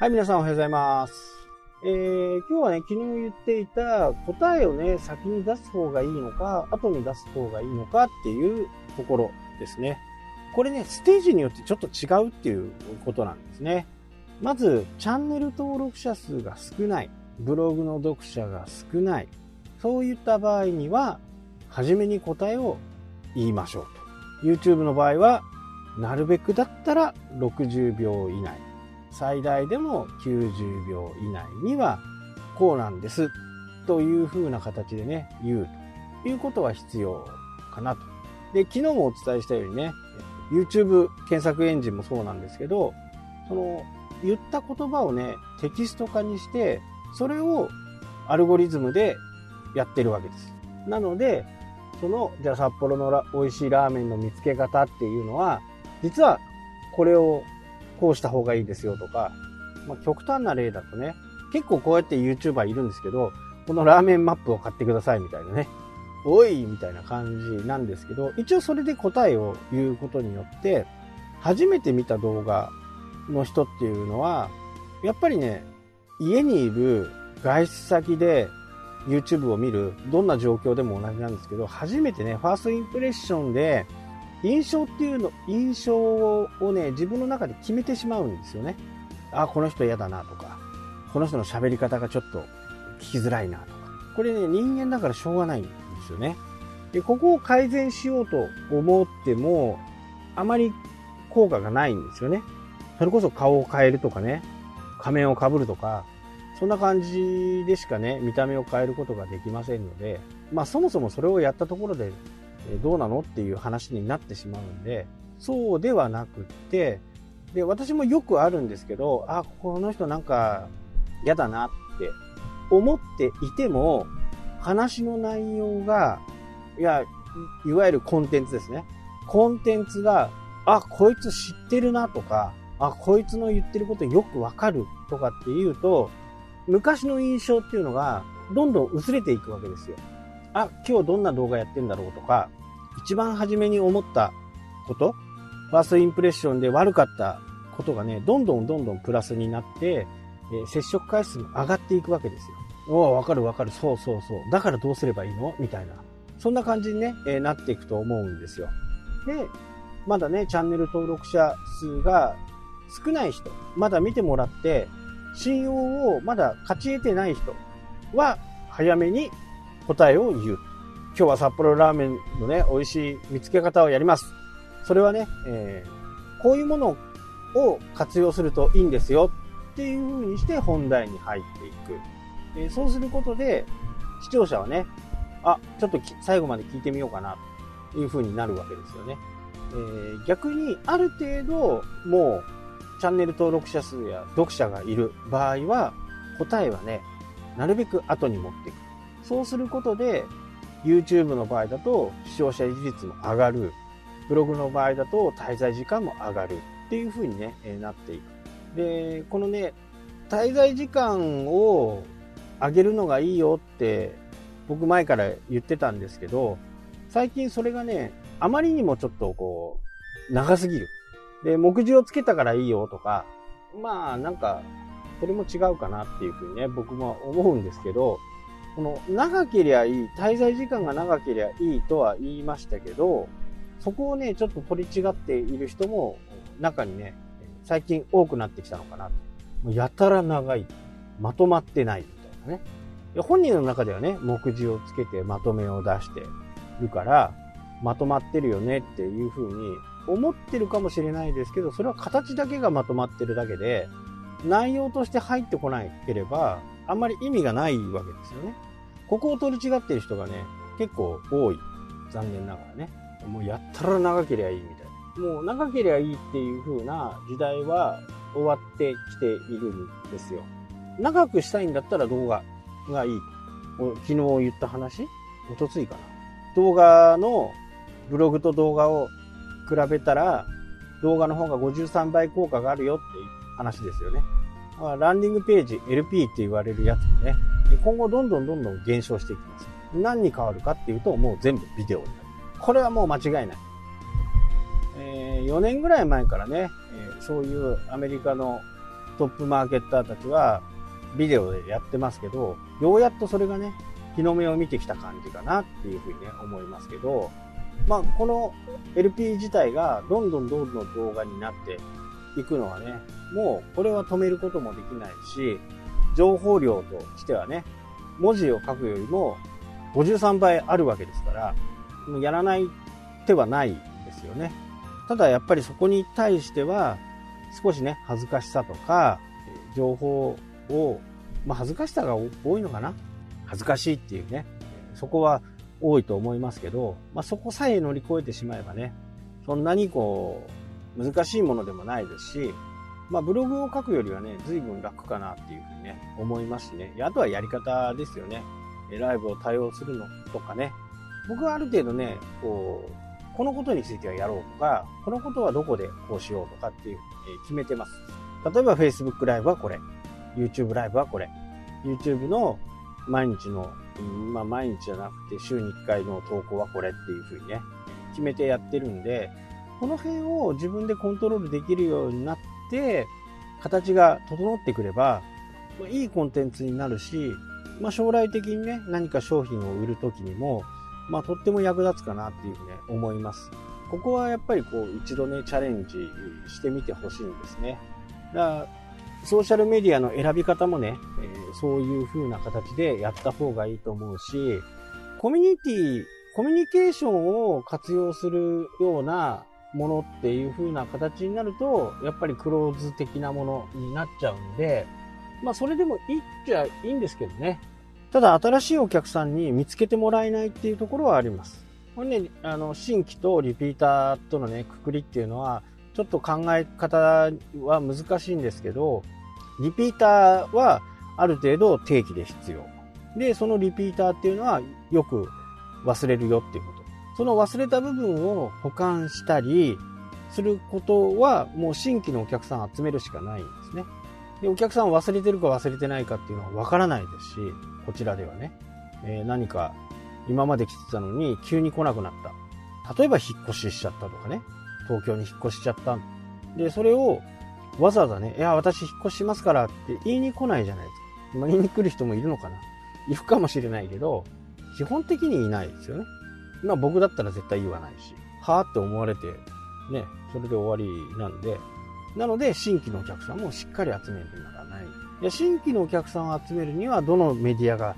はい、皆さんおはようございます。えー、今日はね、昨日言っていた答えをね、先に出す方がいいのか、後に出す方がいいのかっていうところですね。これね、ステージによってちょっと違うっていうことなんですね。まず、チャンネル登録者数が少ない、ブログの読者が少ない、そういった場合には、初めに答えを言いましょうと。YouTube の場合は、なるべくだったら60秒以内。最大でも90秒以内にはこうなんです。というふうな形でね、言うということは必要かなと。で、昨日もお伝えしたようにね、YouTube 検索エンジンもそうなんです。けど、その言った言葉をね、テキスト化にして、それをアルゴリズムでやってるわけです。なので、その、じゃあ札幌の美味しいラーメンの見つけ方っていうのは、実はこれをこうした方がいいですよとか、まあ、極端な例だとね、結構こうやって YouTuber いるんですけど、このラーメンマップを買ってくださいみたいなね、おいみたいな感じなんですけど、一応それで答えを言うことによって、初めて見た動画の人っていうのは、やっぱりね、家にいる外出先で YouTube を見る、どんな状況でも同じなんですけど、初めてね、ファーストインプレッションで印象っていうの、印象をね、自分の中で決めてしまうんですよね。あ、この人嫌だなとか、この人の喋り方がちょっと聞きづらいなとか。これね、人間だからしょうがないんですよね。で、ここを改善しようと思っても、あまり効果がないんですよね。それこそ顔を変えるとかね、仮面をかぶるとか、そんな感じでしかね、見た目を変えることができませんので、まあそもそもそれをやったところでどうなのっていう話になってしまうんで、そうではなくって、で、私もよくあるんですけど、あ、この人なんか嫌だなって思っていても、話の内容が、いや、いわゆるコンテンツですね。コンテンツが、あ、こいつ知ってるなとか、あ、こいつの言ってることよくわかるとかっていうと、昔の印象っていうのがどんどん薄れていくわけですよ。あ、今日どんな動画やってんだろうとか、一番初めに思ったこと、ファーストインプレッションで悪かったことがね、どんどんどんどんプラスになって、え接触回数も上がっていくわけですよ。おお、わかるわかる。そうそうそう。だからどうすればいいの？みたいな。そんな感じにね、え、なっていくと思うんですよ。で、まだね、チャンネル登録者数が少ない人、まだ見てもらって、信用をまだ勝ち得てない人は、早めに答えを言う。今日は札幌ラーメンのね、美味しい見つけ方をやります。それはね、えー、こういうものを活用するといいんですよっていう風にして本題に入っていく。えー、そうすることで、視聴者はね、あ、ちょっと最後まで聞いてみようかなという風になるわけですよね。えー、逆にある程度もうチャンネル登録者数や読者がいる場合は答えはね、なるべく後に持っていく。そうすることで YouTube の場合だと視聴者維持率も上がる。ブログの場合だと滞在時間も上がるっていう風にね、えなっていく。で、このね、滞在時間を上げるのがいいよって僕前から言ってたんですけど、最近それがね、あまりにもちょっとこう、長すぎる。で、目次をつけたからいいよとか、まあなんか、それも違うかなっていうふうにね、僕も思うんですけど、この長けりゃいい、滞在時間が長けりゃいいとは言いましたけど、そこをね、ちょっと取り違っている人も中にね、最近多くなってきたのかなと。もうやたら長い。まとまってないみたいなね。本人の中ではね、目次をつけてまとめを出してるから、まとまってるよねっていうふうに思ってるかもしれないですけど、それは形だけがまとまってるだけで、内容として入ってこなければ、あんまり意味がないわけですよね。ここを取り違ってる人がね、結構多い。残念ながらね。もうやったら長ければいいみたいな。もう長ければいいっていう風な時代は終わってきているんですよ。長くしたいんだったら動画がいい。昨日言った話？おとついかな。動画のブログと動画を比べたら動画の方が53倍効果があるよっていう話ですよね。ランディングページ LP って言われるやつもね、今後どんどんどんどん減少していきます。何に変わるかっていうと、もう全部ビデオになる。これはもう間違いない。えー、4年ぐらい前からね、えー、そういうアメリカのトップマーケッターたちはビデオでやってますけど、ようやっとそれがね、日の目を見てきた感じかなっていうふうにね、思いますけど、まあ、この LP 自体がどんどんどんどん動画になっていくのはね、もうこれは止めることもできないし、情報量としてはね、文字を書くよりも53倍あるわけですから、もうやらない手はないですよね。ただやっぱりそこに対しては、少しね、恥ずかしさとか、情報を、まあ恥ずかしさが多いのかな恥ずかしいっていうね、そこは多いと思いますけど、まあそこさえ乗り越えてしまえばね、そんなにこう、難しいものでもないですし、まあブログを書くよりはね、随分楽かなっていうふうにね、思いますしね。あとはやり方ですよね。ライブを対応するのとかね。僕はある程度ね、こう、このことについてはやろうとか、このことはどこでこうしようとかっていう、え決めてます。例えば Facebook ライブはこれ、YouTube ライブはこれ、YouTube の毎日の、まあ毎日じゃなくて週に1回の投稿はこれっていうふうにね、決めてやってるんで、この辺を自分でコントロールできるようになって、形が整ってくれば、まあ、いいコンテンツになるし、まあ、将来的にね、何か商品を売るときにも、まあ、とっても役立つかなっていうふうに、ね、思います。ここはやっぱりこう、一度ね、チャレンジしてみてほしいんですね。だから、ソーシャルメディアの選び方もね、えー、そういう風な形でやった方がいいと思うし、コミュニティ、コミュニケーションを活用するようなものっていう風な形になると、やっぱりクローズ的なものになっちゃうんで、まあそれでもいいっちゃいいんですけどね。ただ新しいお客さんに見つけてもらえないっていうところはあります。これね、あの、新規とリピーターとのね、くくりっていうのは、ちょっと考え方は難しいんですけど、リピーターはある程度定期で必要。で、そのリピーターっていうのはよく忘れるよっていうこと。その忘れた部分を保管したりすることはもう新規のお客さん集めるしかないんですね。で、お客さん忘れてるか忘れてないかっていうのはわからないですし、こちらではね。えー、何か今まで来てたのに急に来なくなった。例えば引っ越ししちゃったとかね。東京に引っ越しちゃった。で、それをわざわざね、いや、私引っ越しますからって言いに来ないじゃないですか。まあ、言いに来る人もいるのかな。いるかもしれないけど、基本的にいないですよね。まあ僕だったら絶対言わないし、はぁって思われて、ね、それで終わりなんで、なので新規のお客さんもしっかり集めるならない。で新規のお客さんを集めるにはどのメディアが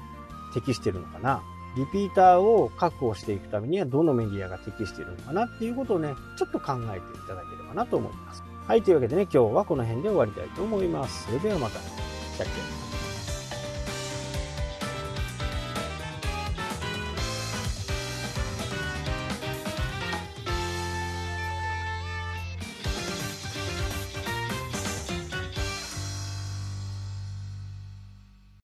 適してるのかな。リピーターを確保していくためにはどのメディアが適しているのかなっていうことをね、ちょっと考えていただければなと思います。はい、というわけでね、今日はこの辺で終わりたいと思います。それではまた。したっけ